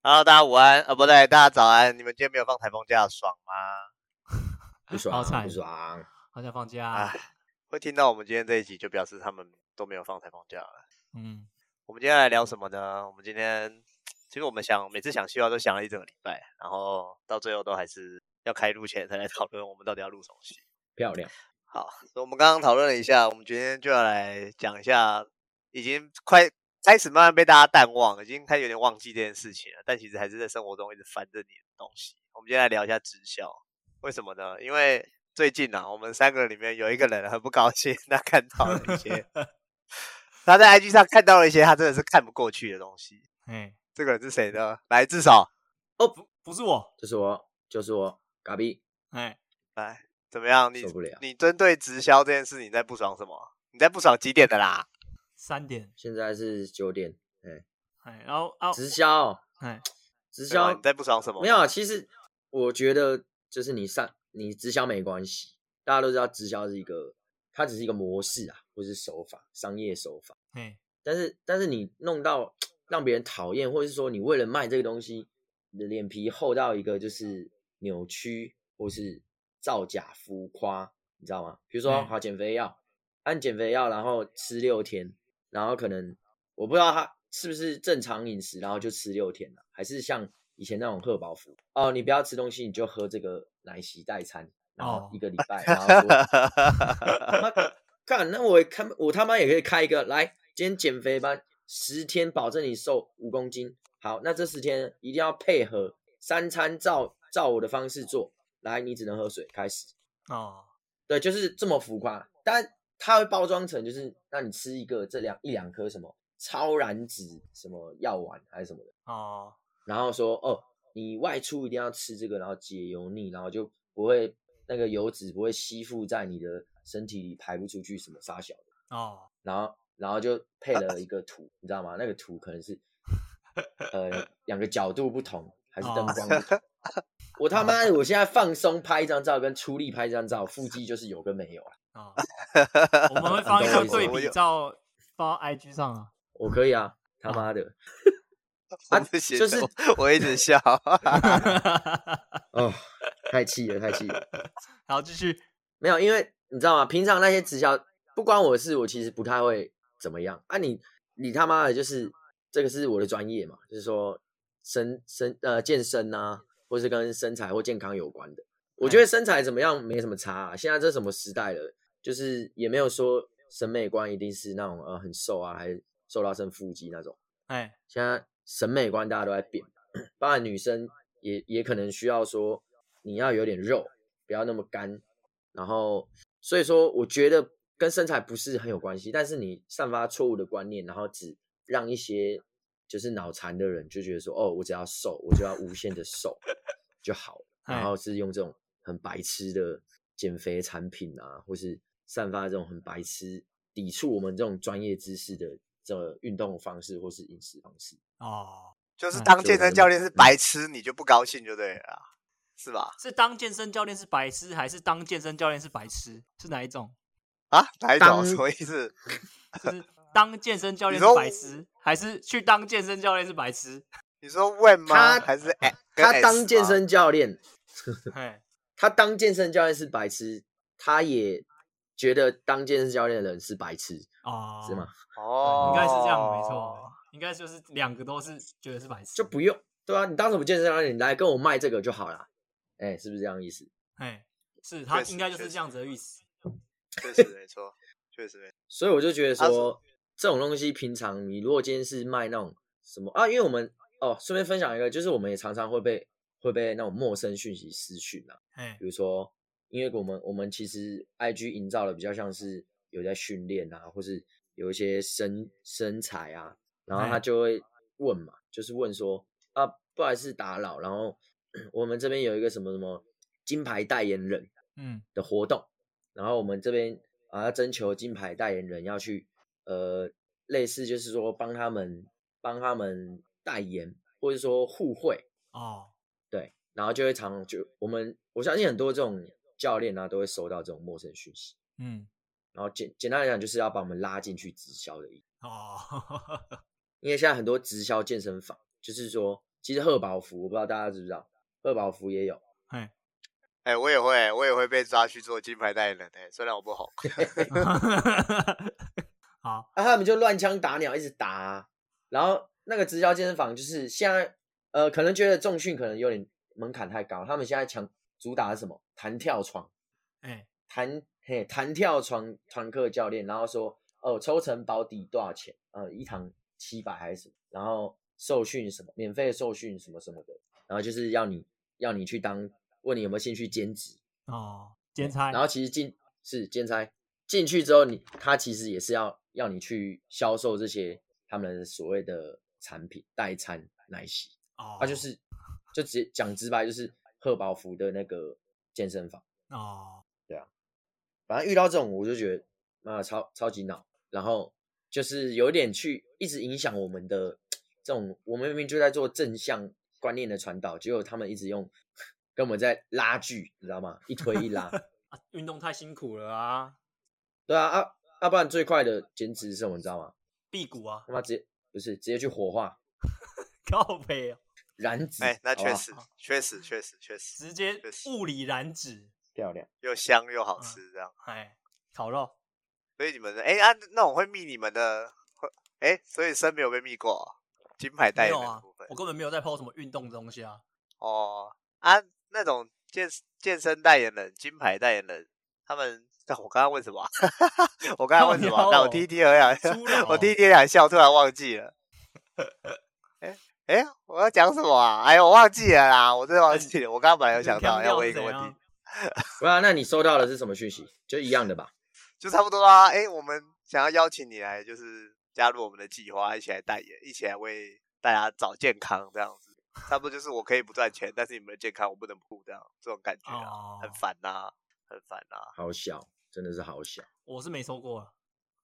Hello，大家午安，呃，不对，大家早安。你们今天没有放台风假，爽吗？不爽，好惨不爽，好想放假。哎，会听到我们今天这一集，就表示他们都没有放台风假了。嗯，我们今天来聊什么呢？我们今天其实我们想每次想计划都想了一整个礼拜，然后到最后都还是要开录前才来讨论我们到底要录什么戏。漂亮。好，所以我们刚刚讨论了一下，我们今天就要来讲一下，已经快。开始慢慢被大家淡忘，已经开始有点忘记这件事情了。但其实还是在生活中一直烦着你的东西。我们今天来聊一下直销，为什么呢？因为最近啊，我们三个里面有一个人很不高兴，他看到了一些，他在 IG 上看到了一些他真的是看不过去的东西。哎，这个人是谁呢？来，至少哦，不，不是我，就是我，就是我，嘎比。哎，来，怎么样？你受不了。你针对直销这件事，你在不爽什么？你在不爽几点的啦？三点，现在是九点，哎，哎，然后啊，直销，哎，直销，你在不爽什么？没有啊，其实我觉得就是你上你直销没关系，大家都知道直销是一个，它只是一个模式啊，或是手法，商业手法，哎，但是但是你弄到让别人讨厌，或者是说你为了卖这个东西，你的脸皮厚到一个就是扭曲，或是造假浮夸，你知道吗？比如说好减肥药，按减肥药，然后吃六天。然后可能我不知道他是不是正常饮食，然后就吃六天了，还是像以前那种贺宝福哦，你不要吃东西，你就喝这个奶昔代餐，然后一个礼拜，然后说，看 那我看我他妈也可以开一个来，今天减肥班十天，保证你瘦五公斤。好，那这十天一定要配合三餐照照我的方式做，来，你只能喝水，开始。哦，对，就是这么浮夸，但。它会包装成就是让你吃一个这两一两颗什么超燃脂什么药丸还是什么的哦，然后说哦，你外出一定要吃这个，然后解油腻，然后就不会那个油脂不会吸附在你的身体里排不出去什么沙小的哦，然后然后就配了一个图，你知道吗？那个图可能是呃两个角度不同还是灯光不同。哦、我他妈我现在放松拍一张照跟出力拍一张照，腹肌就是有跟没有啊。啊，我们会放一张对比照发 IG 上啊。我可以啊，他妈的，啊，就是我一直笑。哦，太气了，太气了。好，继续。没有，因为你知道吗？平常那些直销不关我的事，我其实不太会怎么样。啊你，你你他妈的，就是这个是我的专业嘛，就是说身身呃健身啊，或是跟身材或健康有关的。我觉得身材怎么样没什么差啊。现在这什么时代了？就是也没有说审美观一定是那种呃很瘦啊，还是瘦到剩腹肌那种。哎，现在审美观大家都在变，当然女生也也可能需要说你要有点肉，不要那么干。然后所以说，我觉得跟身材不是很有关系，但是你散发错误的观念，然后只让一些就是脑残的人就觉得说，哦，我只要瘦，我就要无限的瘦就好，然后是用这种很白痴的减肥产品啊，或是。散发这种很白痴、抵触我们这种专业知识的这运动方式或是饮食方式哦，就是当健身教练是白痴，你就不高兴就对了，是吧？是当健身教练是白痴，还是当健身教练是白痴？是哪一种啊？哪一种？什么意思？就是当健身教练是白痴，还是去当健身教练是白痴？你说问吗？还是哎，他当健身教练，他当健身教练是白痴，他也。觉得当健身教练的人是白痴哦，是吗？哦，应该是这样，没错，应该就是两个都是觉得是白痴，就不用对啊，你当什么健身教练？你来跟我卖这个就好了，哎，是不是这样意思？哎，是他应该就是这样子的意思，确实没错，确实没错。所以我就觉得说，这种东西平常你如果今天是卖那种什么啊，因为我们哦，顺便分享一个，就是我们也常常会被会被那种陌生讯息私讯啊，哎，比如说。因为我们我们其实 IG 营造的比较像是有在训练啊，或是有一些身身材啊，然后他就会问嘛，就是问说啊，不好意思打扰，然后 我们这边有一个什么什么金牌代言人嗯的活动，嗯、然后我们这边啊要征求金牌代言人要去呃类似就是说帮他们帮他们代言或者说互惠哦，对，然后就会常就我们我相信很多这种。教练啊，都会收到这种陌生讯息，嗯，然后简简单来讲，就是要把我们拉进去直销的意思哦。因为现在很多直销健身房，就是说其实贺宝福我不知道大家知不知道，贺宝福也有。哎哎，我也会，我也会被抓去做金牌代言人哎，虽然我不红。好，那、啊、他们就乱枪打鸟，一直打、啊。然后那个直销健身房就是现在，呃，可能觉得重训可能有点门槛太高，他们现在强主打的是什么？弹跳床，哎，弹嘿弹跳床团课教练，然后说哦，抽成保底多少钱？呃，一堂七百还是什么？然后受训什么？免费受训什么什么的，然后就是要你要你去当，问你有没有兴趣兼职哦，兼差。然后其实进是兼差进去之后你，你他其实也是要。要你去销售这些他们所谓的产品代餐奶昔，哦，他就是就直接讲直白，就是贺宝福的那个健身房哦，对啊，反正遇到这种我就觉得妈超超级恼，然后就是有点去一直影响我们的这种，我们明明就在做正向观念的传导，结果他们一直用跟我们在拉锯，你知道吗？一推一拉，啊，运动太辛苦了啊，对啊啊。要、啊、不然最快的减脂是什么？你知道吗？辟谷啊！他妈直接不是直接去火化，靠北啊！燃脂，哎、欸，那确实，确实，确实，确实，直接物理燃脂，漂亮，又香又好吃，这样。哎、嗯，烤肉。所以你们的哎、欸、啊，那我会密你们的，哎、欸，所以生没有被密过、哦，金牌代言人的部分、啊，我根本没有在 po 什么运动东西啊。哦啊，那种健健身代言人、金牌代言人，他们。我刚刚问什么？我刚刚问什么？那我听一听而已。我听一听两笑，突然忘记了。哎哎，我要讲什么啊？哎呦，我忘记了啦！我真的忘记了。我刚刚本来有想到要问一个问题。不啊，那你收到的是什么讯息？就一样的吧？就差不多啦。哎，我们想要邀请你来，就是加入我们的计划，一起来代言，一起来为大家找健康这样子。差不多就是我可以不赚钱，但是你们的健康我不能不顾，这样这种感觉啊，很烦呐，很烦呐。好小。真的是好小，我是没收过，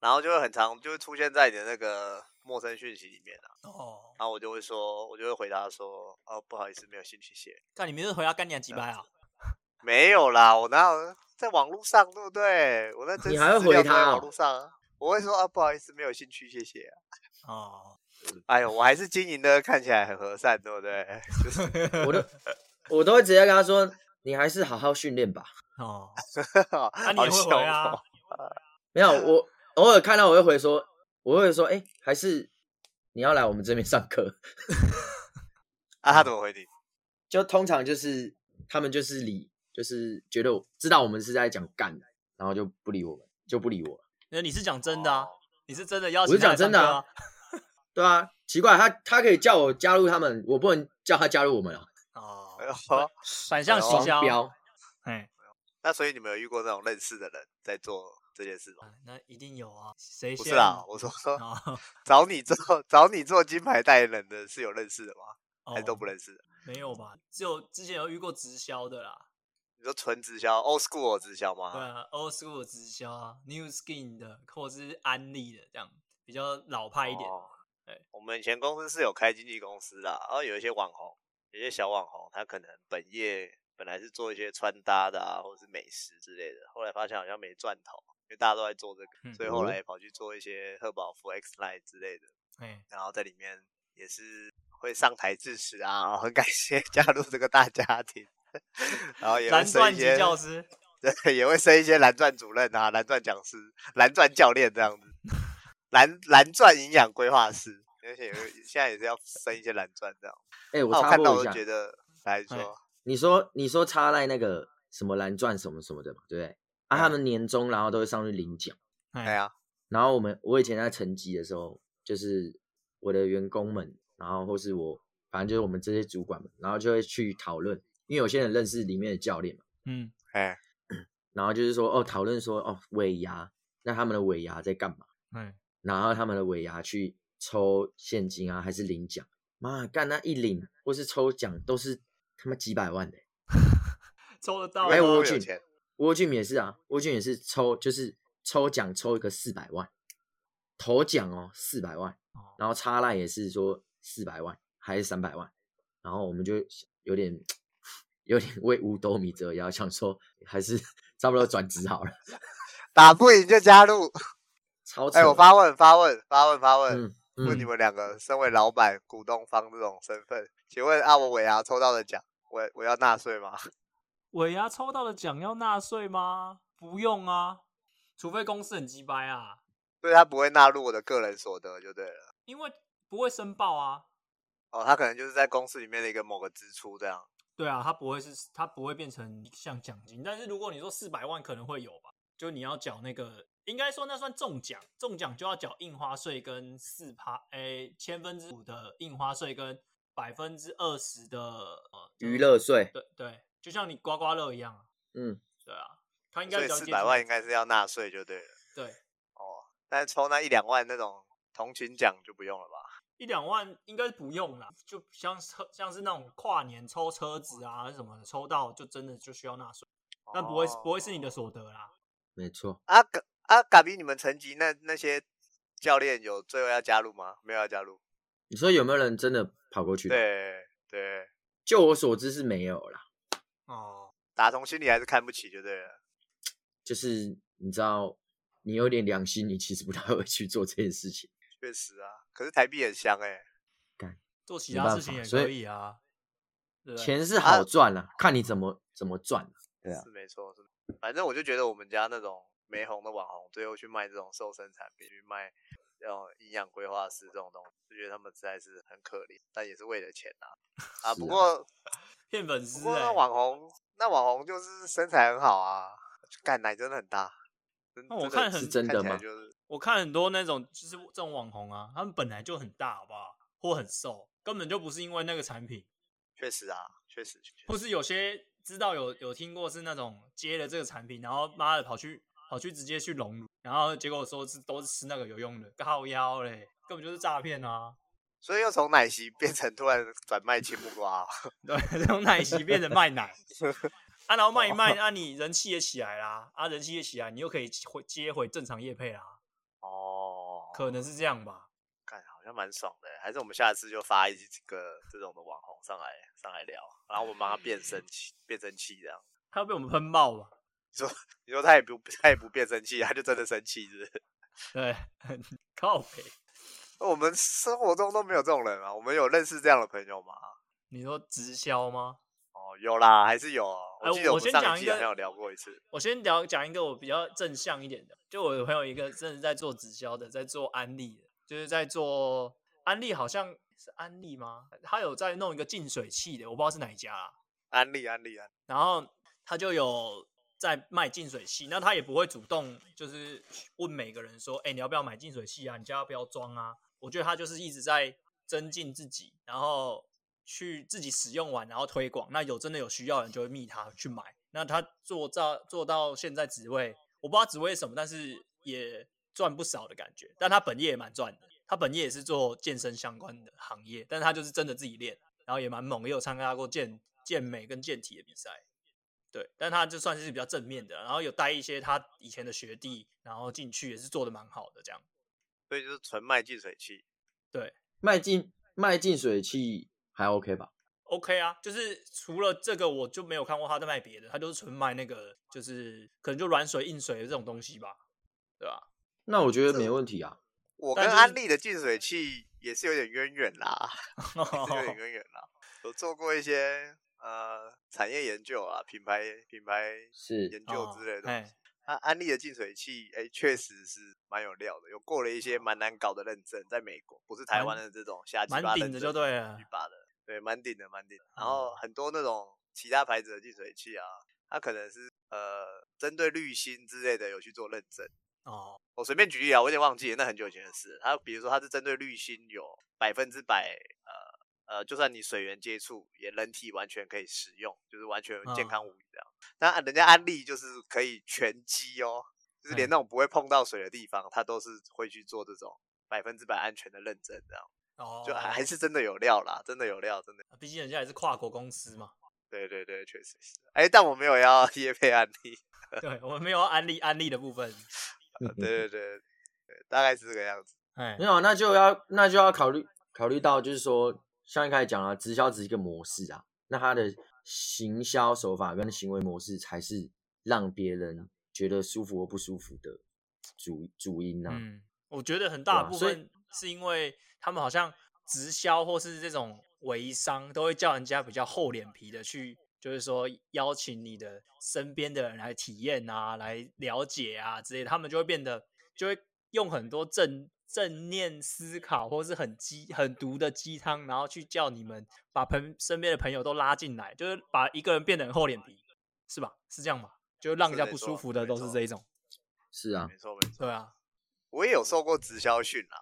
然后就会很常就会出现在你的那个陌生讯息里面啊。哦，然后我就会说，我就会回答说，哦，不好意思，没有兴趣写。看你没有回答干你几百啊？没有啦，我哪有在网络上，对不对？我在真实在网络上，啊，我会说啊，不好意思，没有兴趣，谢谢啊。哦，哎呦，我还是经营的看起来很和善，对不对？就是我都我都会直接跟他说，你还是好好训练吧。哦，那你会回啊？没有，我偶尔看到我会回说，我会说，哎、欸，还是你要来我们这边上课？啊，他怎么回你？就通常就是他们就是理，就是觉得我知道我们是在讲干的，然后就不理我们，就不理我。那你是讲真的啊？哦、你是真的要？我是讲真的啊。对啊，奇怪，他他可以叫我加入他们，我不能叫他加入我们啊。哦，反向行销，哎。那所以你们有遇过那种认识的人在做这件事吗？那一定有啊，谁？不是啊，我说说 找你做 找你做金牌代言人的是有认识的吗？还是都不认识的？没有吧，只有之前有遇过直销的啦。你说纯直销，old school 直销吗？对啊，old school 直销啊，new skin 的，或者是安利的，这样比较老派一点。对，我们以前公司是有开经纪公司的，然后有一些网红，有些小网红，他可能本业。本来是做一些穿搭的啊，或者是美食之类的，后来发现好像没赚头，因为大家都在做这个，嗯、所以后来也跑去做一些贺宝福 X Line 之类的。嗯、然后在里面也是会上台致辞啊，很感谢 加入这个大家庭。然后也会升一些教师，对，也会升一些蓝钻主任啊、蓝钻讲师、蓝钻教练这样子，蓝蓝钻营养规划师，而且现在也是要升一些蓝钻这样。哎、欸，我，我看到我就觉得来说。欸你说你说插在那个什么蓝钻什么什么的嘛，对不对？啊，他们年终然后都会上去领奖，对呀。然后我们我以前在成绩的时候，就是我的员工们，然后或是我，反正就是我们这些主管们，然后就会去讨论，因为有些人认识里面的教练嘛，嗯，哎，然后就是说哦，讨论说哦，尾牙，那他们的尾牙在干嘛？嗯，然后他们的尾牙去抽现金啊，还是领奖？妈干那一领或是抽奖都是。他妈几百万的，抽得到？还有沃俊，沃俊也是啊，沃俊也是抽，就是抽奖抽一个四百万，头奖哦四百万，然后差赖也是说四百万还是三百万，然后我们就有点 有点为五斗米折腰，想说还是 差不多转职好了，打不赢就加入。超哎、欸，我发问发问发问发问，问你们两个身为老板、股东方这种身份，请问阿，我尾牙抽到的奖，我我要纳税吗？尾牙抽到的奖要纳税吗？不用啊，除非公司很鸡掰啊。所以他不会纳入我的个人所得就对了，因为不会申报啊。哦，他可能就是在公司里面的一个某个支出这样。对啊，他不会是，他不会变成像奖金。但是如果你说四百万，可能会有吧？就你要缴那个，应该说那算中奖，中奖就要缴印花税跟四趴，诶，千分之五的印花税跟百分之二十的呃娱乐税。对对，就像你刮刮乐一样啊。嗯，对啊，他应该四百万应该是要纳税就对了。对，哦，但是抽那一两万那种同情奖就不用了吧？一两万应该是不用啦，就像车像是那种跨年抽车子啊什么的，抽到就真的就需要纳税，但不会、哦、不会是你的所得啦。没错。啊嘎啊嘎比，你们成绩那那些教练有最后要加入吗？没有要加入。你说有没有人真的跑过去？对对，就我所知是没有啦。哦，打从心里还是看不起就对了。就是你知道，你有点良心，你其实不太会去做这件事情。确实啊。可是台币很香哎、欸，做其他事情也可以啊。钱是好赚啊，看你怎么怎么赚。对啊，是没错，是。反正我就觉得我们家那种没红的网红，最后去卖这种瘦身产品，去卖这种营养规划师这种东西，就觉得他们实在是很可怜，但也是为了钱啊。啊，不过骗粉丝。不过那网红，那网红就是身材很好啊，干奶真的很大。那我看很是真的吗？我看很多那种就是这种网红啊，他们本来就很大，好不好？或很瘦，根本就不是因为那个产品。确实啊，确实，确实。或是有些知道有有听过是那种接了这个产品，然后妈的跑去跑去直接去隆乳，然后结果说是都是吃那个有用的，靠腰嘞，根本就是诈骗啊！所以又从奶昔变成突然转卖青木瓜，对，从奶昔变成卖奶。啊，然后卖一卖，啊，你人气也起来啦，啊，人气也起来，你又可以回接回正常业配啦。哦，可能是这样吧。看，好像蛮爽的，还是我们下次就发一个这种的网红上来上来聊，然后我们帮他变声器，变声器这样。他要被我们喷爆吧？你说，你说他也不他也不变声器，他就真的生气，是不是？对，靠北。我们生活中都没有这种人啊，我们有认识这样的朋友吗？你说直销吗？哦有啦，还是有。我记得我们上一集好像有聊过一次。我先聊讲一个我比较正向一点的，就我有朋友一个真的在做直销的，在做安利的，就是在做安利，好像是安利吗？他有在弄一个净水器的，我不知道是哪一家啊。安利，安利，安。然后他就有在卖净水器，那他也不会主动就是问每个人说，哎、欸，你要不要买净水器啊？你家要不要装啊？我觉得他就是一直在增进自己，然后。去自己使用完，然后推广。那有真的有需要的人就会密他去买。那他做到做到现在职位，我不知道职位是什么，但是也赚不少的感觉。但他本业也蛮赚的，他本业也是做健身相关的行业，但是他就是真的自己练，然后也蛮猛，也有参加过健健美跟健体的比赛。对，但他就算是比较正面的，然后有带一些他以前的学弟，然后进去也是做的蛮好的这样。所以就是纯卖净水器，对，卖净卖净水器。还 OK 吧？OK 啊，就是除了这个，我就没有看过他在卖别的，他就是纯卖那个，就是可能就软水、硬水的这种东西吧，对吧？那我觉得没问题啊。我跟安利的净水器也是有点渊源啦，有点渊源啦。有做过一些呃产业研究啊，品牌品牌是研究之类的东西。他安利的净水器，哎，确实是蛮有料的，有过了一些蛮难搞的认证，在美国不是台湾的这种瞎鸡巴认的就对了，对，蛮顶的，蛮顶的。然后很多那种其他牌子的净水器啊，它可能是呃针对滤芯之类的有去做认证。哦，我随便举例啊，我有点忘记了，那很久以前的事。它比如说它是针对滤芯有百分之百呃呃，就算你水源接触，也人体完全可以使用，就是完全健康无虞这样。那、哦、人家安利就是可以全机哦，就是连那种不会碰到水的地方，他都是会去做这种百分之百安全的认证这样。哦，就还是真的有料啦，真的有料，真的。毕竟人家也是跨国公司嘛。对对对，确实是。哎、欸，但我没有要 业配安利。对，我们没有安利安利的部分。对对对对，大概是这个样子。哎，没有，那就要那就要考虑考虑到，就是说，像一开始讲了，直销只是一个模式啊，那它的行销手法跟行为模式才是让别人觉得舒服或不舒服的主主因啊。嗯，我觉得很大部分。是因为他们好像直销或是这种微商都会叫人家比较厚脸皮的去，就是说邀请你的身边的人来体验啊，来了解啊之类的，他们就会变得就会用很多正正念思考或是很鸡很毒的鸡汤，然后去叫你们把朋身边的朋友都拉进来，就是把一个人变得很厚脸皮，是吧？是这样吗？就让人家不舒服的都是这一种。是啊，没错没错。对啊，我也有受过直销训啊。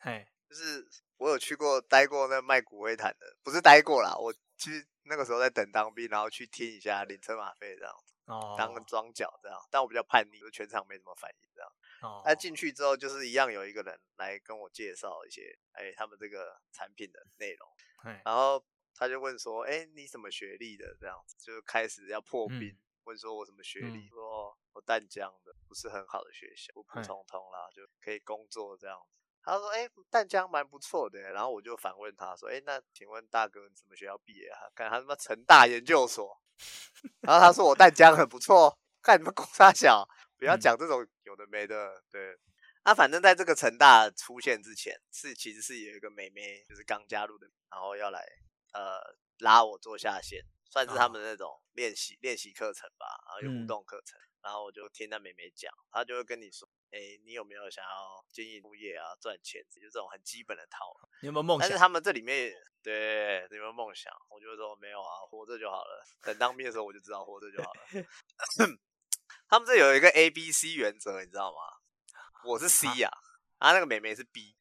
嘿，就是我有去过待过那卖骨灰坛的，不是待过啦，我其实那个时候在等当兵，然后去听一下领车马费这样子，哦，当个桩脚这样。但我比较叛逆，就全场没什么反应这样。哦，那进去之后就是一样有一个人来跟我介绍一些，哎，他们这个产品的内容。然后他就问说，哎，你什么学历的？这样子就开始要破冰，嗯、问说我什么学历？嗯、说我淡江的，不是很好的学校，普普通通啦，就可以工作这样子。他说：“哎，淡江蛮不错的。”然后我就反问他说：“哎，那请问大哥你什么学校毕业啊？看他他妈成大研究所。” 然后他说：“我淡江很不错。”看你们公差小，不要讲这种有的没的。对，啊，反正在这个成大出现之前，是其实是有一个妹妹，就是刚加入的，然后要来呃拉我做下线，算是他们的那种练习练习课程吧，然后有互动课程。嗯然后我就听那妹妹讲，她就会跟你说，哎，你有没有想要经营物业啊，赚钱？就这种很基本的套路。你有没有梦想？但是他们这里面，对，你有没有梦想？我就说没有啊，活着就好了。等当兵的时候，我就知道活着就好了。他们这有一个 A B C 原则，你知道吗？我是 C 呀，啊，啊那个妹妹是 B，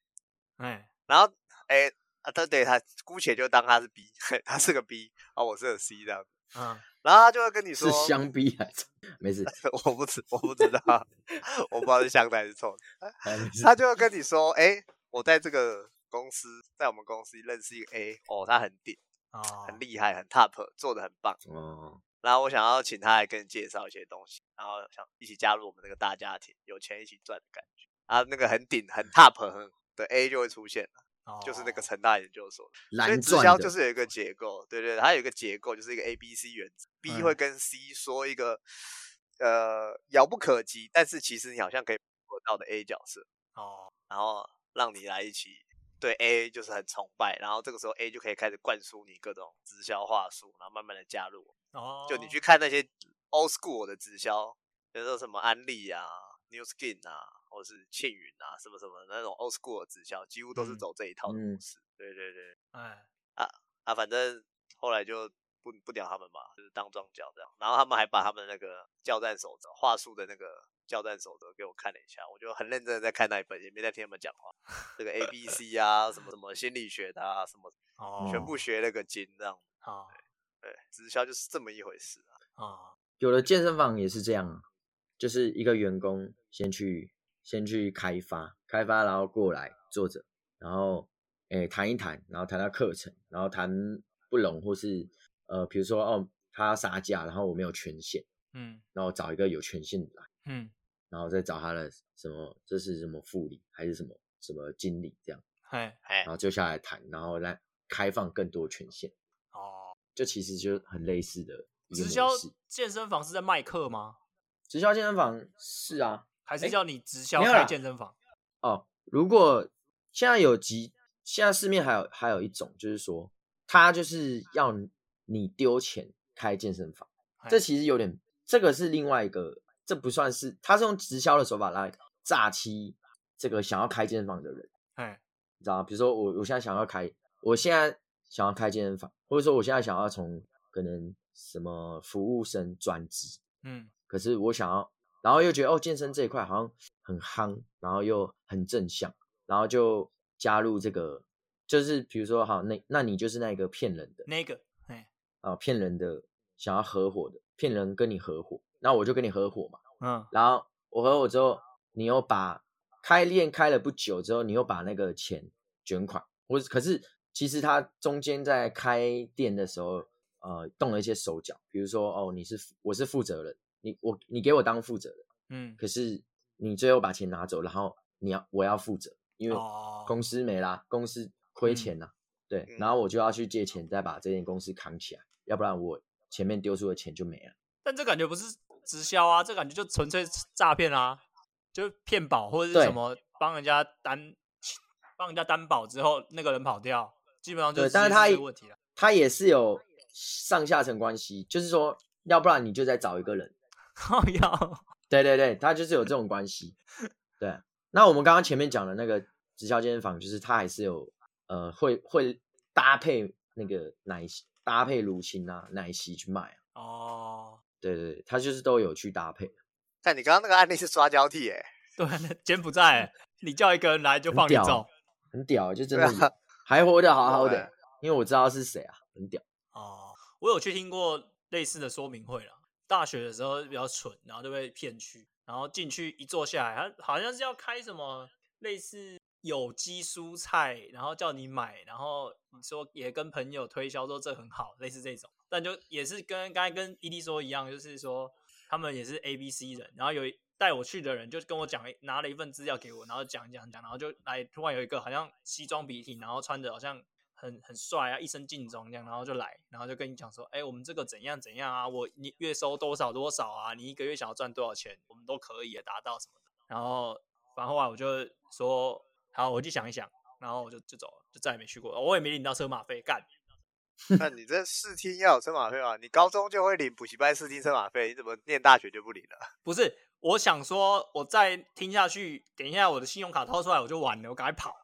哎，然后哎啊，他对他姑且就当他是 B，他是个 B，啊，我是个 C 这样子，嗯。然后他就会跟你说是香槟还是 没事，我不知我不知道，我不知道是香的还是臭的。他就会跟你说，哎，我在这个公司，在我们公司认识一个 A，哦，他很顶，哦，很厉害，很 top，做的很棒。哦，然后我想要请他来跟你介绍一些东西，然后想一起加入我们这个大家庭，有钱一起赚的感觉。啊，那个很顶、很 top 很的 A 就会出现了。就是那个成大研究所，所以直销就是有一个结构，对对，它有一个结构，就是一个 A B C 原则，B 会跟 C 说一个呃遥不可及，但是其实你好像可以做到的 A 角色。哦，然后让你来一起对 A 就是很崇拜，然后这个时候 A 就可以开始灌输你各种直销话术，然后慢慢的加入哦，就你去看那些 old school 的直销，比如说什么安利啊、New Skin 啊。或是庆云啊，什么什么那种 old school 的直销，几乎都是走这一套的模式。嗯、对对对，哎啊啊，反正后来就不不鸟他们嘛，就是当庄脚这样。然后他们还把他们那个教战守则、话术的那个教战守则给我看了一下，我就很认真的在看那一本，也没在听他们讲话。这个 A B C 啊，什么什么心理学的啊，什么哦，全部学了个精这样。哦、对，对，直销就是这么一回事啊。哦，有的健身房也是这样，就是一个员工先去。先去开发，开发，然后过来坐着，然后诶谈一谈，然后谈到课程，然后谈不拢或是呃，比如说哦，他要杀价，然后我没有权限，嗯，然后找一个有权限的来，嗯，然后再找他的什么，这是什么副理还是什么什么经理这样，嘿，然后就下来谈，然后来开放更多权限，哦，就其实就很类似的直销健身房是在卖课吗？直销健身房是啊。还是叫你直销开健身房哦。如果现在有几，现在市面还有还有一种，就是说他就是要你丢钱开健身房，这其实有点，这个是另外一个，这不算是，他是用直销的手法来诈欺这个想要开健身房的人。哎，你知道吗？比如说我我现在想要开，我现在想要开健身房，或者说我现在想要从可能什么服务生转职，嗯，可是我想要。然后又觉得哦，健身这一块好像很夯，然后又很正向，然后就加入这个，就是比如说好，那那你就是那个骗人的那个，哎，啊，骗人的想要合伙的，骗人跟你合伙，那我就跟你合伙嘛，嗯，然后我合伙之后，你又把开店开了不久之后，你又把那个钱卷款，我可是其实他中间在开店的时候，呃，动了一些手脚，比如说哦，你是我是负责人。你我你给我当负责人，嗯，可是你最后把钱拿走，然后你要我要负责，因为公司没啦，公司亏钱呐，对，然后我就要去借钱，再把这间公司扛起来，要不然我前面丢出的钱就没了。但这感觉不是直销啊，这感觉就纯粹诈骗啊，就骗保或者是什么帮人家担帮人家担保之后，那个人跑掉，基本上就是但是他问题了。他也是有上下层关系，就是说，要不然你就再找一个人。靠腰。对 对对，他就是有这种关系。对，那我们刚刚前面讲的那个直销健身房，就是他还是有呃，会会搭配那个奶昔，搭配乳清啊、奶昔去卖啊。哦，对对对，他就是都有去搭配。但你刚刚那个案例是刷交替哎，对，柬埔寨，你叫一个人来就放你走，很屌，就真的还活得好好的，因为我知道是谁啊，很屌。哦，我有去听过类似的说明会了。大学的时候比较蠢，然后就被骗去，然后进去一坐下来，他好像是要开什么类似有机蔬菜，然后叫你买，然后你说也跟朋友推销说这很好，类似这种，但就也是跟刚才跟伊 D 说一样，就是说他们也是 A B C 人，然后有带我去的人就跟我讲，拿了一份资料给我，然后讲讲讲，然后就来突然有一个好像西装笔挺，然后穿着好像。很很帅啊，一身劲装这样，然后就来，然后就跟你讲说，哎、欸，我们这个怎样怎样啊，我你月收多少多少啊，你一个月想要赚多少钱，我们都可以达到什么的。然后反正后来我就说，好，我去想一想，然后我就就走了，就再也没去过，我也没领到车马费，干。那你这试听要有车马费啊？你高中就会领补习班试听车马费，你怎么念大学就不领了？不是，我想说，我再听下去，等一下我的信用卡掏出来我就完了，我赶快跑。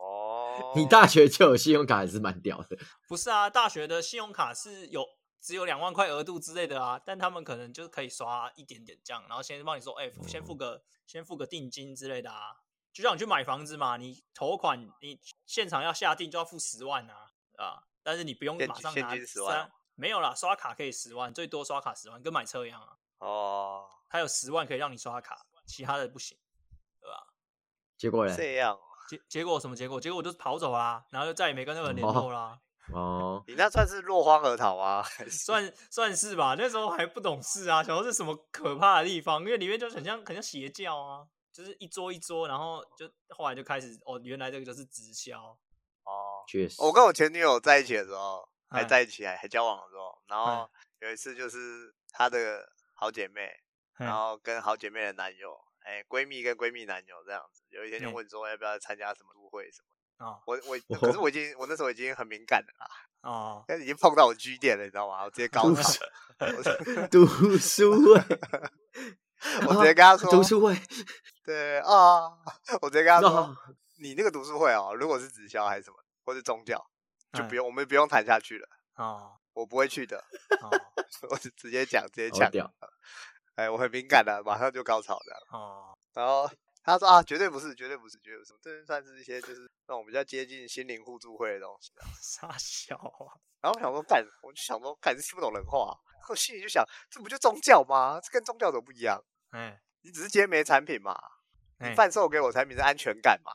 哦，你大学就有信用卡还是蛮屌的。不是啊，大学的信用卡是有只有两万块额度之类的啊，但他们可能就是可以刷一点点这样，然后先帮你说，哎、欸，先付个、嗯、先付个定金之类的啊，就像你去买房子嘛，你头款你现场要下定就要付十万啊啊，但是你不用马上拿十万，没有啦，刷卡可以十万，最多刷卡十万，跟买车一样啊。哦，还有十万可以让你刷卡，其他的不行，对吧？结果呢？这样。结结果什么结果？结果我就是跑走啦，然后就再也没跟那个人联络啦。哦，你那算是落荒而逃啊？算算是吧。那时候还不懂事啊，想说是什么可怕的地方，因为里面就很像很像邪教啊，就是一桌一桌，然后就后来就开始哦，原来这个就是直销哦，确实。我跟我前女友在一起的时候，还在一起还还交往的时候，然后有一次就是她的好姐妹，然后跟好姐妹的男友。哎，闺蜜跟闺蜜男友这样子，有一天就问说要不要参加什么读书会什么？啊，我我可是我。已经我那时候已经很敏感了啦，哦，但已经碰到我 G 点了，你知道吗？我直接告诉他，读书会，我直接跟他说读书会，对啊，我直接跟他说，你那个读书会哦，如果是直销还是什么，或是宗教，就不用，我们不用谈下去了，哦，我不会去的，我就直接讲，直接讲。哎、欸，我很敏感的，马上就高潮这样。哦，然后他说啊，绝对不是，绝对不是，绝对不是，这算是一些就是那种比较接近心灵互助会的东西。傻笑啊！然后我想说干，我就想说干，是听不懂人话。我心里就想，这不就宗教吗？这跟宗教都不一样。哎、欸，你只是接没产品嘛，欸、你贩售给我产品是安全感嘛，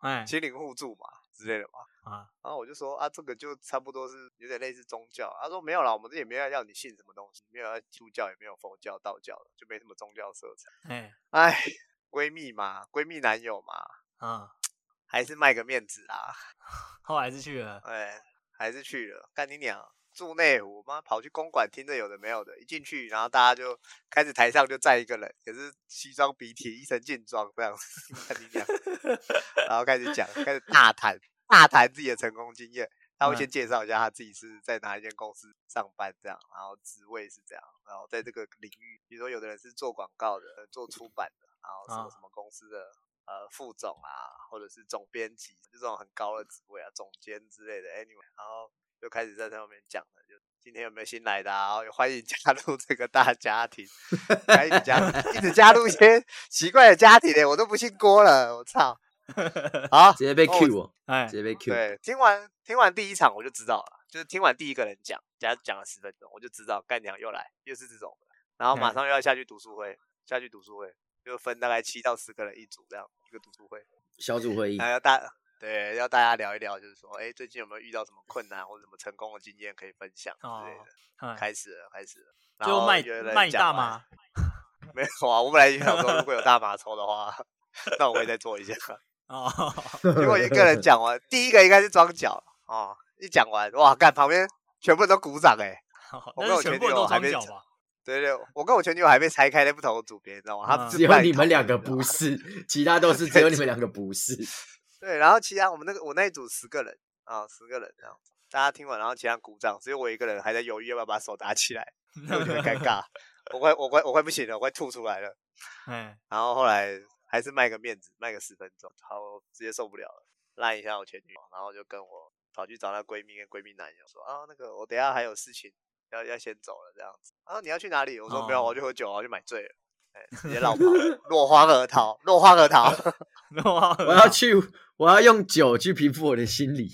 哎、欸，心灵互助嘛之类的嘛。啊，然后我就说啊，这个就差不多是有点类似宗教。他说没有啦，我们这也没有要你信什么东西，没有要基督教，也没有佛教、道教的，就没什么宗教色彩。哎，哎，闺蜜嘛，闺蜜男友嘛，啊，还是卖个面子啊。后来还是去了，哎，还是去了。干你娘，住内湖妈跑去公馆听着有的没有的，一进去，然后大家就开始台上就站一个人，也是西装笔挺，一身劲装这样子。干你娘，然后开始讲，开始大谈。大谈自己的成功经验，他会先介绍一下他自己是在哪一间公司上班，这样，然后职位是这样，然后在这个领域，比如说有的人是做广告的，做出版的，然后什么什么公司的呃副总啊，或者是总编辑，就这种很高的职位啊，总监之类的。Anyway，然后就开始在上面讲了，就今天有没有新来的啊？欢迎加入这个大家庭，一直加入，一直加入一些奇怪的家庭的，我都不姓郭了，我操！好，直接被 Q 我，哎，直接被 Q。对，听完听完第一场我就知道了，就是听完第一个人讲，讲讲了十分钟，我就知道干娘又来，又是这种的，然后马上又要下去读书会，下去读书会，就分大概七到十个人一组这样一个读书会，小组会议，还要大对，要大家聊一聊，就是说，哎，最近有没有遇到什么困难或者什么成功的经验可以分享之类的，开始了，开始了，然后卖卖大麻，没有啊，我本来就想说，如果有大麻抽的话，那我会再做一下。哦，结果一个人讲完，第一个应该是装脚。哦，一讲完，哇，干旁边全部人都鼓掌 哎，我跟我前女友还没，对对，我跟我前女友还被拆开在不同的组别，你知道吗？他只有你们两个不是，其他都是只有你们两个不是。对，然后其他我们那个我那一组十个人啊，十个人这样，大家听完，然后其他鼓掌，只有我一个人还在犹豫要不要把手打起来，我觉得尴尬，我快我快我快不行了，我快吐出来了。嗯，然后后来还是卖个面子，卖个十分钟，好，直接受不了了，赖一下我前女友，然后就跟我跑去找那闺蜜跟闺蜜男友说啊，那个我等下还有事情，要要先走了这样子。啊，你要去哪里？我说没有，我去喝酒，我要去买醉了。哎，直接落跑，落荒而逃，落荒而逃。我要去，我要用酒去平复我的心理。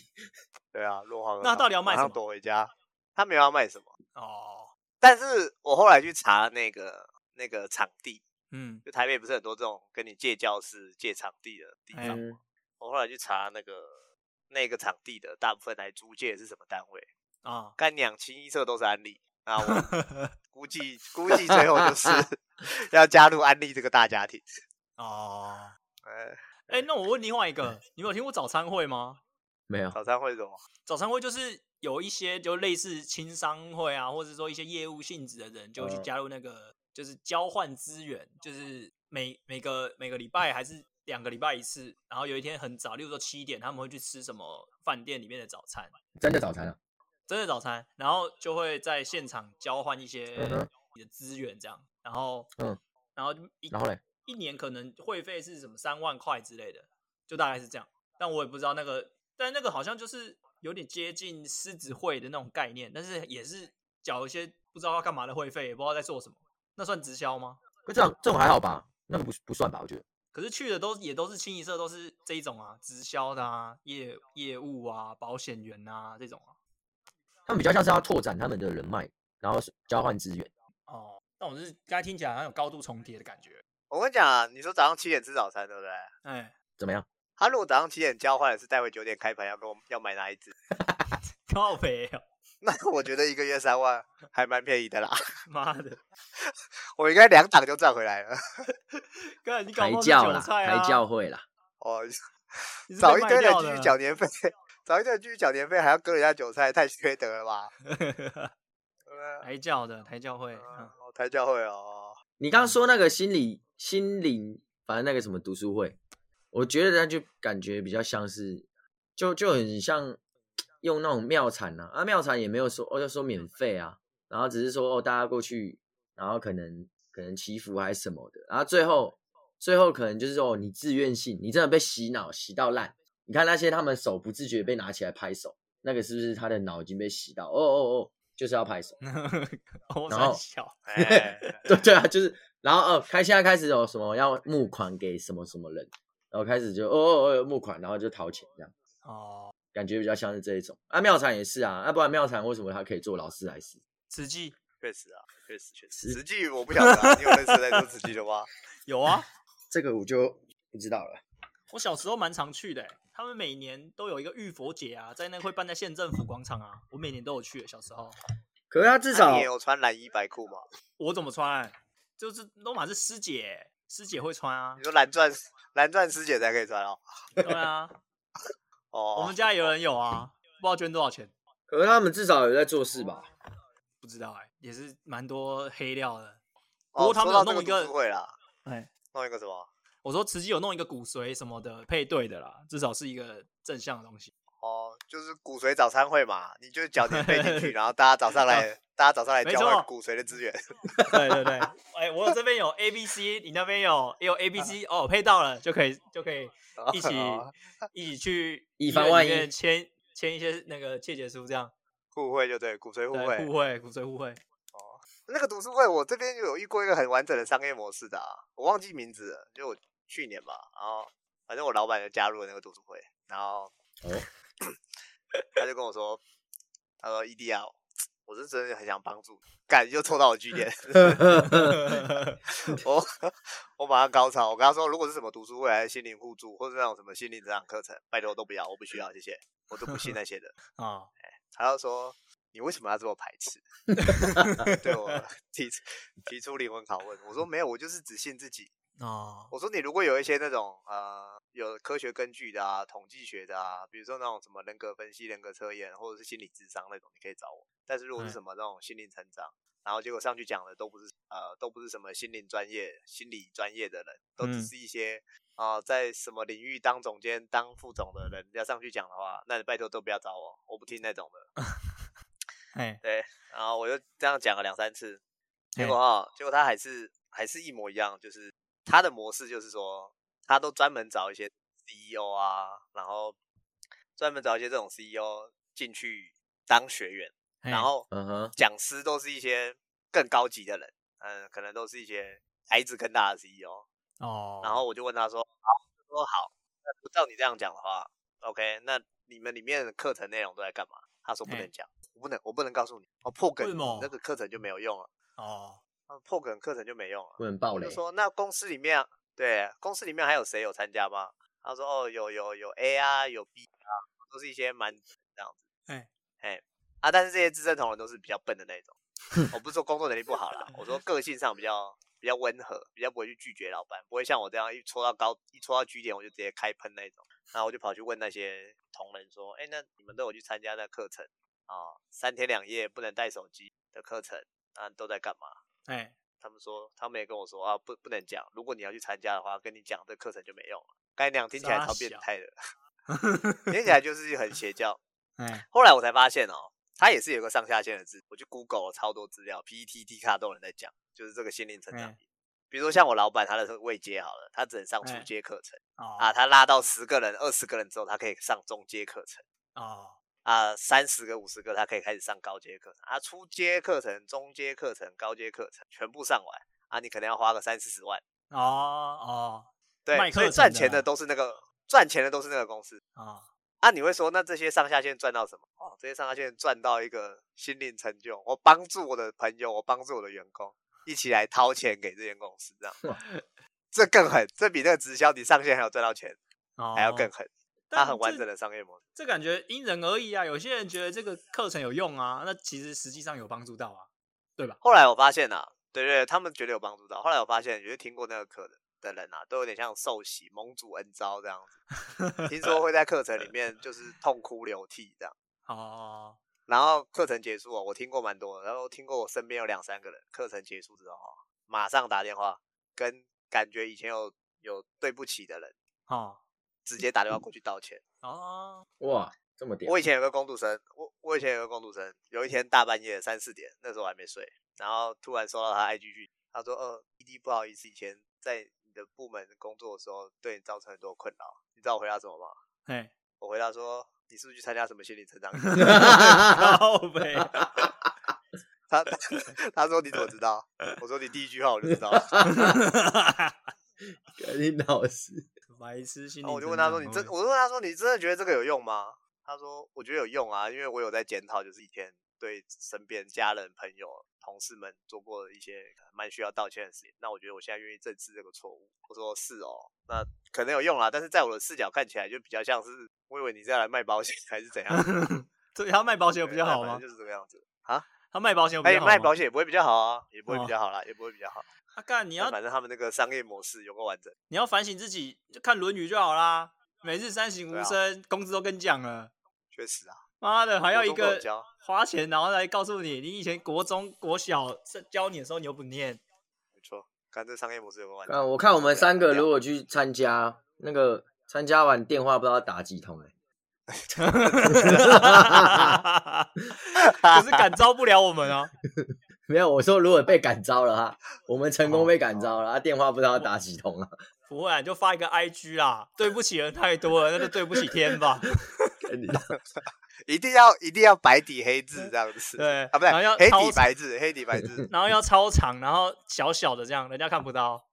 对啊，落荒而逃。那到底要卖什么？躲回家。他没有要卖什么哦。但是我后来去查那个那个场地，嗯，就台北不是很多这种跟你借教室、借场地的地方。嗯、我后来去查那个那个场地的大部分来租借的是什么单位啊？干娘清一色都是安利。啊，我 估计估计最后就是 要加入安利这个大家庭哦。哎哎，那我问另外一 个，你有听过早餐会吗？没有。早餐会是什么？早餐会就是有一些就类似青商会啊，或者说一些业务性质的人，就会去加入那个，就是交换资源，就是每每个每个礼拜还是两个礼拜一次，然后有一天很早，例如说七点，他们会去吃什么饭店里面的早餐？真的早餐啊？真的早餐，然后就会在现场交换一些你的资源，这样，然后，嗯，然后一然后嘞，一年可能会费是什么三万块之类的，就大概是这样。但我也不知道那个，但那个好像就是有点接近狮子会的那种概念，但是也是缴一些不知道要干嘛的会费，也不知道在做什么。那算直销吗？这样这种还好吧？那个不不算吧？我觉得。可是去的都也都是清一色都是这一种啊，直销的啊，业业务啊，保险员啊这种啊。他们比较像是要拓展他们的人脉，然后交换资源。哦，那我是刚才听起来好像有高度重叠的感觉。我跟你讲啊，你说早上七点吃早餐，对不对？哎，怎么样？他如果早上七点交换的是待会九点开盘要跟我要买哪一支？靠北哦。那我觉得一个月三万还蛮便宜的啦。妈的，我应该两档就赚回来了。哥，你 搞错韭菜啊？还教会啦。哦，早一堆人继续缴年费。找一堆人继续缴年费，还要割人家韭菜，太缺德了吧？抬轿的抬轿会，哦，抬轿会哦。你刚刚说那个心理心灵，反正那个什么读书会，我觉得他就感觉比较像是，就就很像用那种庙产啊，啊庙产也没有说哦要说免费啊，然后只是说哦大家过去，然后可能可能祈福还是什么的，然后最后最后可能就是说你自愿性，你真的被洗脑洗到烂。你看那些他们手不自觉被拿起来拍手，那个是不是他的脑已经被洗到？哦哦哦，就是要拍手。然后，对对啊，就是然后哦，开现在开始有什么要募款给什么什么人，然后开始就哦哦哦募款，然后就掏钱这样。哦，感觉比较像是这一种。啊，妙禅也是啊，啊不然妙禅为什么他可以做劳斯莱斯？慈济确实啊，确实确实。慈济我不晓得啊，你有认识在做慈济的吗？有啊，这个我就不知道了。我小时候蛮常去的、欸。他们每年都有一个浴佛节啊，在那会办在县政府广场啊，我每年都有去。小时候，可是他至少你也有穿蓝衣白裤吗？我怎么穿？就是都马是师姐，师姐会穿啊。你说蓝钻蓝钻师姐才可以穿哦？对啊。哦，我们家有人有啊，不知道捐多少钱。可是他们至少有在做事吧？不知道哎、欸，也是蛮多黑料的。不过他们有弄一个会啦，哎，弄一个什么？我说慈济有弄一个骨髓什么的配对的啦，至少是一个正向的东西。哦，就是骨髓早餐会嘛，你就缴年费进去，然后大家早上来，大家早上来交换骨髓的资源。对对对，哎，我这边有 A B C，你那边有也有 A B C，哦，配到了就可以就可以一起一起去以防万一签签一些那个切结书，这样互惠就对，骨髓互惠，互惠骨髓互惠。哦，那个读书会我这边就有遇过一个很完整的商业模式的，啊我忘记名字了，就我。去年吧，然后反正我老板就加入了那个读书会，然后、哦、他就跟我说，他说 ED 啊，我是真的很想帮助，干就抽到我据点，我我马上高潮，我跟他说，如果是什么读书会还是心灵互助，或是那种什么心灵成长课程，拜托都不要，我不需要，谢谢，我都不信那些的啊、哦。他就说，你为什么要这么排斥？对我提提出灵魂拷问，我说没有，我就是只信自己。哦，oh. 我说你如果有一些那种呃有科学根据的啊，统计学的啊，比如说那种什么人格分析、人格测验，或者是心理智商那种，你可以找我。但是如果是什么那种心灵成长，嗯、然后结果上去讲的都不是呃都不是什么心灵专业、心理专业的人，都只是一些啊，在什么领域当总监、当副总的人要上去讲的话，那你拜托都不要找我，我不听那种的。哎，对，然后我就这样讲了两三次，结果哈，结果他还是还是一模一样，就是他的模式就是说，他都专门找一些 CEO 啊，然后专门找一些这种 CEO 进去当学员，然后讲师都是一些更高级的人，嗯，可能都是一些孩子更大的 CEO。哦，然后我就问他说：“好，说好，那不照你这样讲的话，OK，那你们里面的课程内容都在干嘛？”他说：“不能讲，我不能，我不能告诉你。哦，破梗，那个课程就没有用了。哦，破梗课程就没用了，不能爆雷。就说那公司里面，对，公司里面还有谁有参加吗？他说：哦，有有有 A 啊，有 B 啊，都是一些蛮这样子。哎哎啊，但是这些资深同仁都是比较笨的那种。我不是说工作能力不好啦，我说个性上比较。”比较温和，比较不会去拒绝老板，不会像我这样一戳到高一戳到据点我就直接开喷那种。然后我就跑去问那些同仁说：“哎，那你们都有去参加那课程啊？三天两夜不能带手机的课程，啊，都在干嘛？”哎，他们说，他们也跟我说啊，不不能讲。如果你要去参加的话，跟你讲这课程就没用了。该那样听起来超变态的，听起来就是很邪教。嗯，后来我才发现哦，他也是有个上下线的字。我去 Google 了超多资料，PTT、D 卡都有人在讲。就是这个心灵成长，嗯、比如说像我老板，他的未接好了，他只能上初阶课程、啊，他拉到十个人、二十个人之后，他可以上中阶课程哦啊，三十个、五十个，他可以开始上高阶课程啊，初阶课程、中阶课程、高阶课程全部上完啊，你可能要花个三四十万哦哦，对，所以赚钱的都是那个赚钱的都是那个公司啊、哦、啊，你会说那这些上下线赚到什么？哦，这些上下线赚到一个心灵成就，我帮助我的朋友，我帮助我的员工。一起来掏钱给这间公司，这样，这更狠，这比那个直销你上线还要赚到钱，哦还要更狠。它很完整的商业模式，这感觉因人而异啊。有些人觉得这个课程有用啊，那其实实际上有帮助到啊，对吧？后来我发现啊，对对對，他们觉得有帮助到。后来我发现，有些听过那个课的的人啊，都有点像受洗蒙主恩招这样子。听说会在课程里面就是痛哭流涕这样。哦。然后课程结束哦，我听过蛮多的，然后听过我身边有两三个人，课程结束之后马上打电话跟感觉以前有有对不起的人，哦，直接打电话过去道歉。哦，哇，这么屌！我以前有个工读生，我我以前有个工读生，有一天大半夜三四点，那时候我还没睡，然后突然收到他 IG 讯，他说：“呃，ED 不好意思，以前在你的部门工作的时候对你造成很多困扰。”你知道我回答什么吗？嘿，我回答说。你是不是去参加什么心理成长？他他 他说，你怎么知道？我说你第一句话我就知道了。肯定老师，白痴心理。我就问他说：“你真？”我就问他说：“你真的觉得这个有用吗？”他说：“我觉得有用啊，因为我有在检讨，就是以前对身边家人、朋友、同事们做过一些蛮需要道歉的事情。那我觉得我现在愿意正视这个错误。”我说：“是哦，那可能有用啦，但是在我的视角看起来就比较像是。”我以为你是要来卖保险还是怎样？对，他卖保险有比较好吗？就是这个样子啊。他卖保险有比较好吗？卖保险也不会比较好啊，也不会比较好啦，也不会比较好。他干，你要反正他们那个商业模式有个完整。你要反省自己，就看《论语》就好啦。每日三省吾身，工资都跟你讲了。确实啊，妈的，还要一个花钱，然后来告诉你，你以前国中、国小教你的时候，你又不念。没错，看这商业模式有个完整。我看我们三个如果去参加那个。参加完电话不知道打几通哎，可是感召不了我们啊。没有，我说如果被感召了哈，我们成功被感召了，他电话不知道打几通了。不会啊，就发一个 IG 啦。对不起人太多了，那就对不起天吧。一定要一定要白底黑字这样子。对啊，不对，黑底白字，黑底白字，然后要超长，然后小小的这样，人家看不到。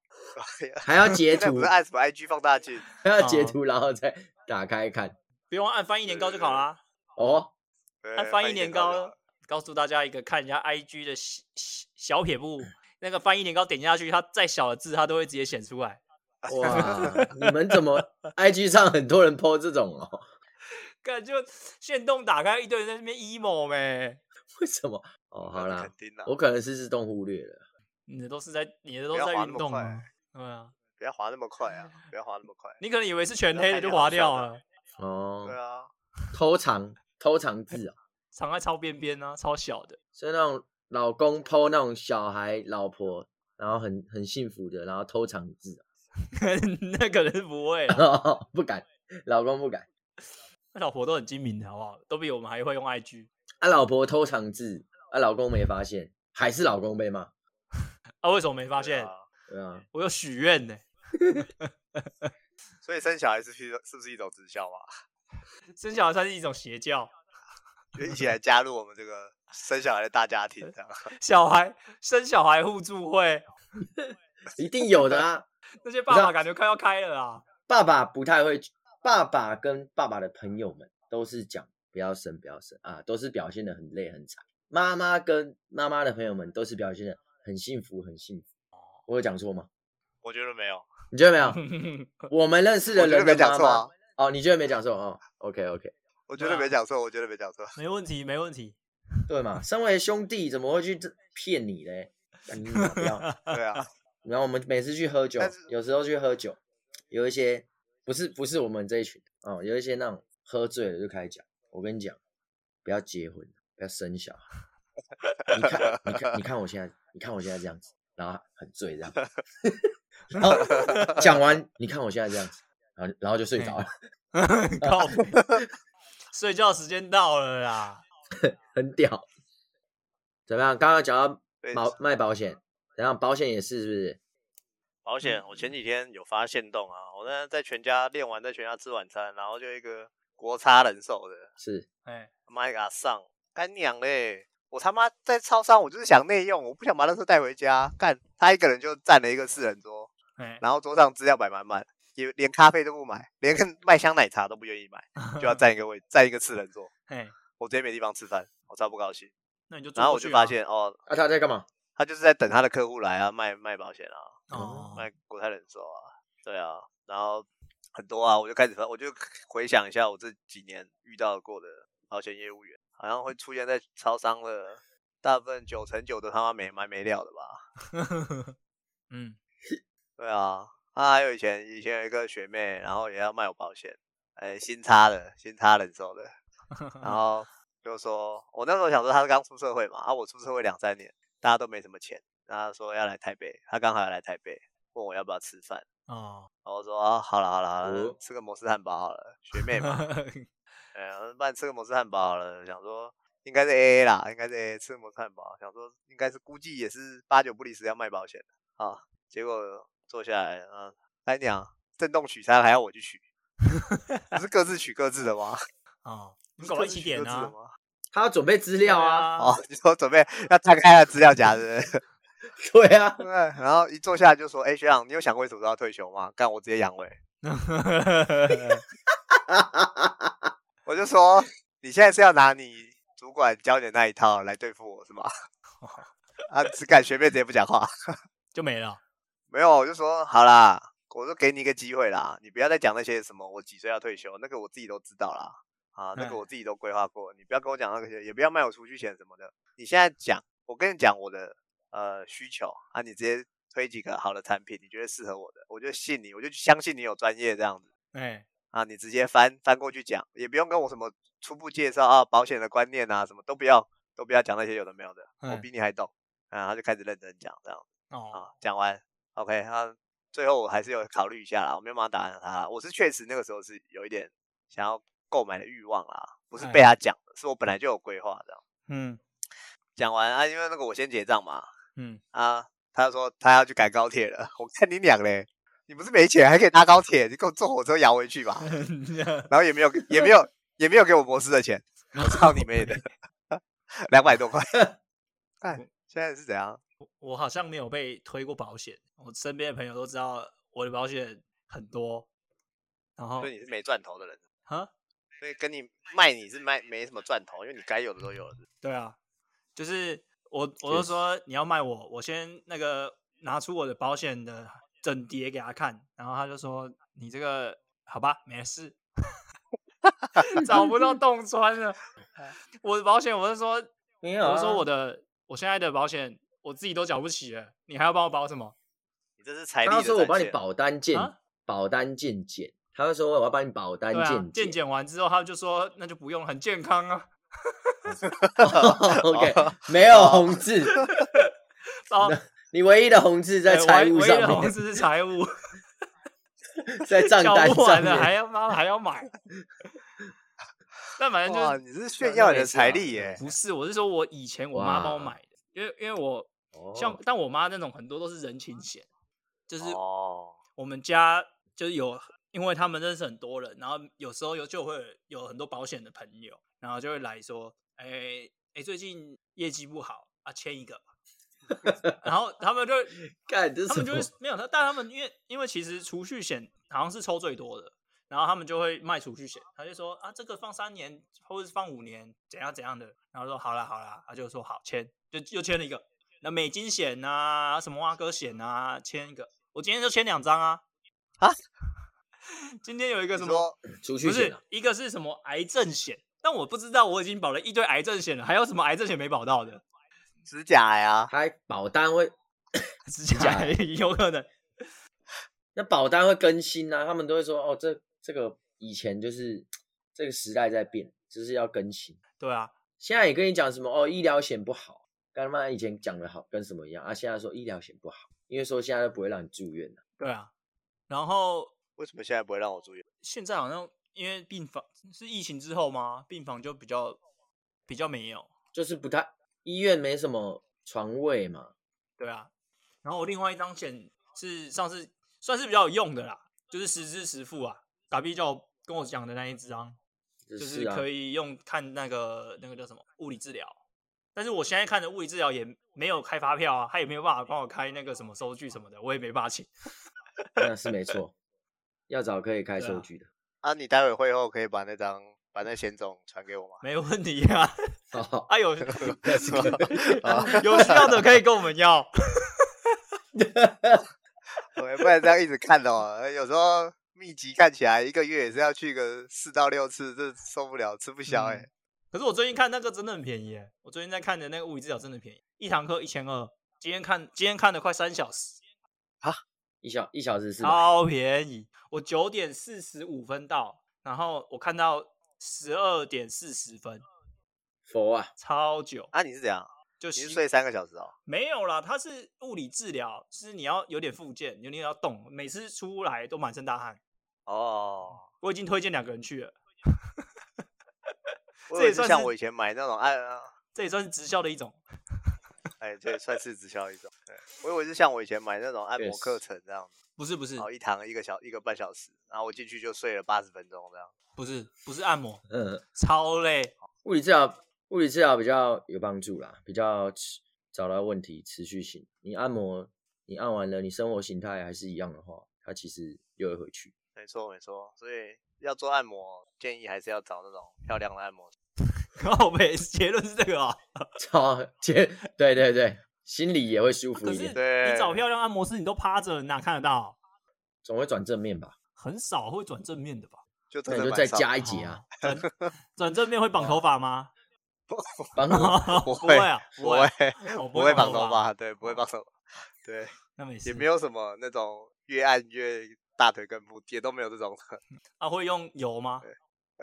还要截图，按什么 IG 放大镜？还要截图，然后再打开看。不用按翻译年糕就好啦。哦，按翻译年糕，告诉大家一个看人家 IG 的小小撇步，那个翻译年糕点下去，它再小的字它都会直接显出来。哇，你们怎么 IG 上很多人 po 这种哦？感觉限动打开一堆人在那边 emo 呗？为什么？哦，好啦，我可能是自动忽略了。你的都是在，你的都是在运动啊。对啊，不要滑那么快啊！不要滑那么快。你可能以为是全黑的就滑掉了。哦，对啊，偷藏偷藏字啊，藏在超边边啊，超小的。是那种老公 po 那种小孩老婆，然后很很幸福的，然后偷藏字。那可能是不会，不敢，老公不敢。那老婆都很精明的，好不好？都比我们还会用 IG。啊，老婆偷藏字，啊，老公没发现，还是老公被骂。啊，为什么没发现？对啊，我有许愿呢。所以生小孩是是是不是一种直销啊？生小孩算是一种邪教，就一起来加入我们这个生小孩的大家庭，这样。小孩生小孩互助会，一定有的啊！那些爸爸感觉快要开了啊。爸爸不太会，爸爸跟爸爸的朋友们都是讲不要生，不要生啊，都是表现的很累很惨。妈妈跟妈妈的朋友们都是表现的很幸福很幸福。我有讲错吗？我觉得没有。你觉得没有？我们认识的人的妈妈、啊、哦，你觉得没讲错哦？OK OK，我觉得没讲错，我觉得没讲错，没问题没问题，对嘛？身为兄弟怎么会去骗你嘞？你不要 对啊。然后我们每次去喝酒，有时候去喝酒，有一些不是不是我们这一群哦，有一些那种喝醉了就开始讲，我跟你讲，不要结婚，不要生小孩。你看你看你看我现在，你看我现在这样子，然后很醉这样。然后讲完，你看我现在这样子，然后然后就睡着了。靠，睡觉时间到了啦，很屌。怎么样？刚刚讲到保卖保险，然后保险也是是不是？保险，我前几天有发现动啊，我那在全家练完，在全家吃晚餐，然后就一个国差人寿的，是，哎，妈给他上，干娘嘞！我他妈在超商，我就是想内用，我不想把那车带回家。干，他一个人就占了一个四人桌。然后桌上资料摆满满，也连咖啡都不买，连个麦香奶茶都不愿意买，就要占一个位，占一个四人座。我直接没地方吃饭，我超不高兴。那你就然后我就发现哦，那他在干嘛？他就是在等他的客户来啊，卖卖保险啊，哦，卖国泰人寿啊，对啊，然后很多啊，我就开始，我就回想一下我这几年遇到过的保险业务员，好像会出现在超商的，大部分九成九都他妈没蛮没料的吧？嗯。对啊，他还有以前以前有一个学妹，然后也要卖我保险，哎，新插的，新插人寿的，然 后就说，我那时候想说他是刚出社会嘛，啊，我出社会两三年，大家都没什么钱，然后他说要来台北，他刚好要来台北，问我要不要吃饭，哦，然后我说啊，好了好了好了，吃个摩斯汉堡好了，学妹嘛，哎，不然吃个摩斯汉堡好了，想说应该是 AA 啦，应该是 AA 吃个摩斯汉堡，想说应该是估计也是八九不离十要卖保险的，啊，结果。坐下来啊，来娘，震动取餐还要我去取，不是各自取各自的吗？哦，你跟我一起点啊？他要准备资料啊。哦，你说准备要摊开他的资料夹是不是？对啊，对。然后一坐下来就说：“哎、欸，学长，你有想过为什么要退休吗？”干，我直接阳痿。我就说：“你现在是要拿你主管教你的那一套来对付我是吗？”啊，只敢学妹直接不讲话，就没了。没有，我就说好啦，我就给你一个机会啦，你不要再讲那些什么我几岁要退休，那个我自己都知道啦，啊，那个我自己都规划过，你不要跟我讲那些，也不要卖我储蓄险什么的。你现在讲，我跟你讲我的呃需求啊，你直接推几个好的产品，你觉得适合我的，我就信你，我就相信你有专业这样子。哎，啊，你直接翻翻过去讲，也不用跟我什么初步介绍啊，保险的观念啊，什么都不要，都不要讲那些有的没有的，我比你还懂。啊，他就开始认真讲这样子。哦，啊，讲完。OK，他最后我还是有考虑一下啦，我没有办法打断他。我是确实那个时候是有一点想要购买的欲望啦，不是被他讲的，是我本来就有规划这样。嗯，讲完啊，因为那个我先结账嘛。嗯啊，他就说他要去赶高铁了。我看你俩嘞，你不是没钱还可以搭高铁，你给我坐火车摇回去吧。然后也没有也没有也没有给我摩斯的钱，我操你妹的，两百多块。看现在是怎样？我好像没有被推过保险，我身边的朋友都知道我的保险很多，然后所以你是没赚头的人哈，所以跟你卖你是卖没什么赚头，因为你该有的都有了。对啊，就是我我就说你要卖我，我先那个拿出我的保险的整叠给他看，然后他就说你这个好吧，没事，找不到洞穿了。我的保险我是说没有，我说我的我现在的保险。我自己都缴不起了，你还要帮我保什么？你这是财力。他说我帮你保单健、啊、保单健检，他就说我要帮你保单健检，健检、啊、完之后，他就说那就不用，很健康啊。OK，没有红字。哦，你唯一的红字在财务上面。唯一的红字是财务。在账单上面还要妈还要买。但反正就是你是炫耀你的财力耶？不是，我是说我以前我妈帮我买的，因为因为我像，但我妈那种很多都是人情险，就是我们家就是有，因为他们认识很多人，然后有时候有就会有很多保险的朋友，然后就会来说，哎哎，最近业绩不好啊，签一个。然后他们就 干，他们就会没有他，但他们因为因为其实储蓄险好像是抽最多的。然后他们就会卖储蓄险，他就说啊，这个放三年或者是放五年，怎样怎样的。然后说好了好了，他就说好签，就又签了一个。那美金险啊，什么挖哥险啊，签一个。我今天就签两张啊啊！今天有一个什么储蓄险，不是一个是什么癌症险，但我不知道我已经保了一堆癌症险了，还有什么癌症险没保到的？指甲呀，还保单会 指甲 有可能。那保单会更新啊，他们都会说哦这。这个以前就是这个时代在变，就是要更新。对啊，现在也跟你讲什么哦，医疗险不好，干嘛以前讲的好跟什么一样啊？现在说医疗险不好，因为说现在都不会让你住院了。对啊，然后为什么现在不会让我住院？现在好像因为病房是疫情之后吗？病房就比较比较没有，就是不太医院没什么床位嘛。对啊，然后我另外一张险是上次算是比较有用的啦，就是实支实付啊。傻逼叫我跟我讲的那一张，就是可以用看那个那个叫什么物理治疗，但是我现在看的物理治疗也没有开发票啊，他也没有办法帮我开那个什么收据什么的，我也没办法请。那是没错，要找可以开收据的啊。啊，你待会会后可以把那张把那险种传给我吗？没问题啊。啊有，有需要的可以跟我们要。我不能这样一直看哦，有时候。密集看起来一个月也是要去个四到六次，这受不了，吃不消哎、欸嗯。可是我最近看那个真的很便宜哎，我最近在看的那个物理治疗真的便宜，一堂课一千二，今天看今天看了快三小时啊，一小一小时是超便宜。我九点四十五分到，然后我看到十二点四十分，佛啊，超久啊！你是怎样？就你是睡三个小时哦？没有啦，它是物理治疗，就是你要有点复健，有点要动，每次出来都满身大汗。哦，我已经推荐两个人去了。这也算像我以前买那种按，这也算是直销的一种。哎，这也算是直销一种。对，我以为是像我以前买那种按摩课程这样子。不是不是，好，一堂一个小一个半小时，然后我进去就睡了八十分钟这样。不是不是按摩，嗯，超累。物理治疗。物理治疗比较有帮助啦，比较找到问题持续性。你按摩，你按完了，你生活形态还是一样的话，它其实又会回去。没错没错，所以要做按摩，建议还是要找那种漂亮的按摩师。靠北，结论是这个啊？找 结，对对对，心里也会舒服一点。对，你找漂亮按摩师，你都趴着，哪看得到？总会转正面吧？很少会转正面的吧？就那你就再加一节啊？转正面会绑头发吗？绑头不会啊，不会，不会绑头发，对，不会绑头发，对，那没事，也没有什么那种越按越大腿根部，也都没有这种。啊，会用油吗？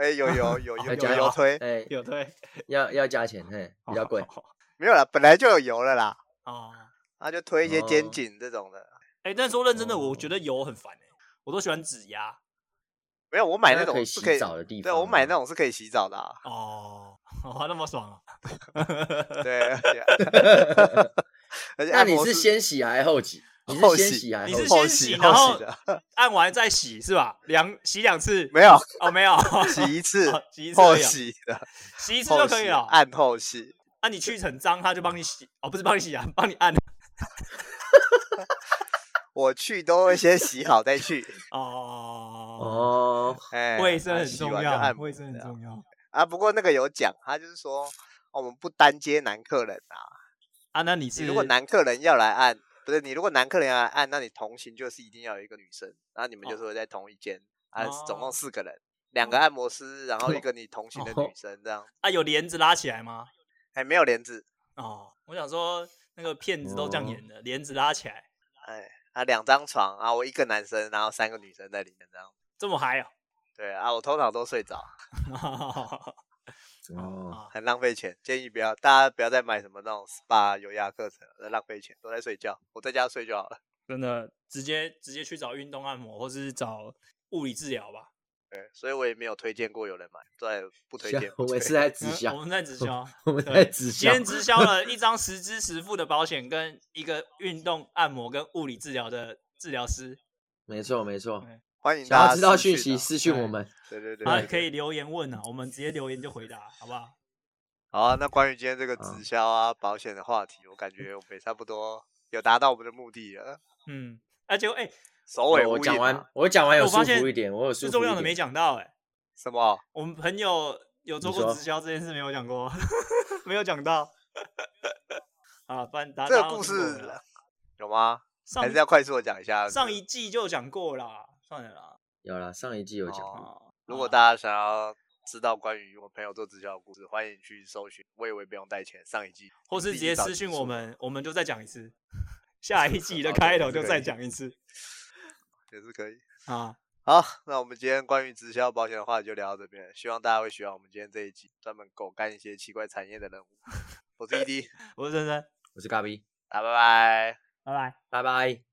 哎，有有 有有有油推，哎，有推，要要加钱，嘿，比较贵。没有啦，本来就有油了啦。哦，那就推一些肩颈这种的。哎，但说认真的，我觉得油很烦哎，我都喜欢指压。没有，我买那种可以洗澡的地方。对，我买那种是可以洗澡的。哦，哇，那么爽啊！对，那你是先洗还是后洗？你是先洗还是你是先洗，然后 按完再洗是吧？两洗两次？没有哦，没有，洗一次，洗一次后洗的，洗一次就可以了。按后洗，那你去很脏，他就帮你洗哦，不是帮你洗啊，帮你按。我去都会先洗好再去哦哦，哎，卫生很重要，卫生很重要啊。不过那个有讲，他就是说我们不单接男客人啊。啊，那你是如果男客人要来按，不是你如果男客人要来按，那你同行就是一定要有一个女生，然后你们就是会在同一间，啊，总共四个人，两个按摩师，然后一个你同行的女生这样。啊，有帘子拉起来吗？哎，没有帘子。哦，我想说那个骗子都这样演的，帘子拉起来，哎。啊，两张床啊，我一个男生，然后三个女生在里面，这样这么嗨啊？对啊，我通常都睡着，哦，很浪费钱，建议不要，大家不要再买什么那种 SPA 有氧课程，浪费钱，都在睡觉，我在家睡就好了。真的直接直接去找运动按摩，或是找物理治疗吧。对，所以我也没有推荐过有人买，对，不推荐。我们是在直销，我们在直销，我们在直销。今天直销了一 张实支实付的保险，跟一个运动按摩跟物理治疗的治疗师。没错，没错。欢迎大家知道讯息私讯我们。对对对，啊，可以留言问啊，我们直接留言就回答，好不好？好啊，那关于今天这个直销啊保险的话题，我感觉我们也差不多有达到我们的目的了。嗯，而且哎。首尾我讲完，我讲完有舒服一点，我有。最重要的没讲到哎，什么？我们朋友有做过直销这件事没有讲过，没有讲到。啊，不然这个故事有吗？还是要快速的讲一下？上一季就讲过啦，算了啦。有了，上一季有讲。如果大家想要知道关于我朋友做直销的故事，欢迎去搜寻“我以为不用带钱”上一季，或是直接私讯我们，我们就再讲一次。下一季的开头就再讲一次。也是可以啊，好，那我们今天关于直销保险的话就聊到这边，希望大家会喜欢我们今天这一集专门狗干一些奇怪产业的人物。我是 ED，我是森森，我是咖比，啊，拜拜，拜拜，拜拜。